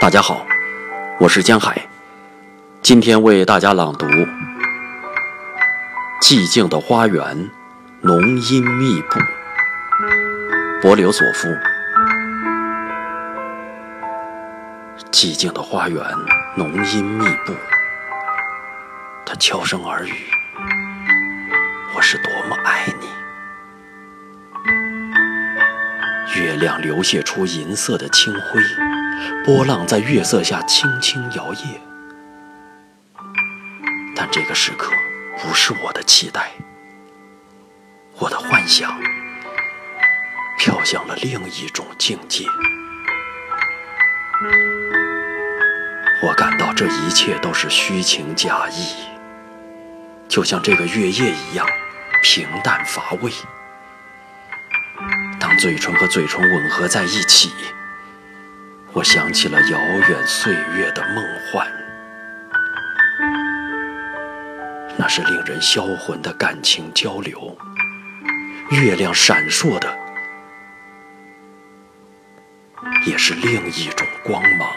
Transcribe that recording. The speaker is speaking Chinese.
大家好，我是江海，今天为大家朗读《寂静的花园，浓荫密布》，柏柳所夫。寂静的花园，浓荫密布，他悄声耳语：“我是多么爱你。”月亮流泻出银色的清辉，波浪在月色下轻轻摇曳。但这个时刻不是我的期待，我的幻想飘向了另一种境界。我感到这一切都是虚情假意，就像这个月夜一样平淡乏味。嘴唇和嘴唇吻合在一起我想起了遥远岁月的梦幻。那是令人销魂的感情交流月亮闪烁的也是另一种光芒。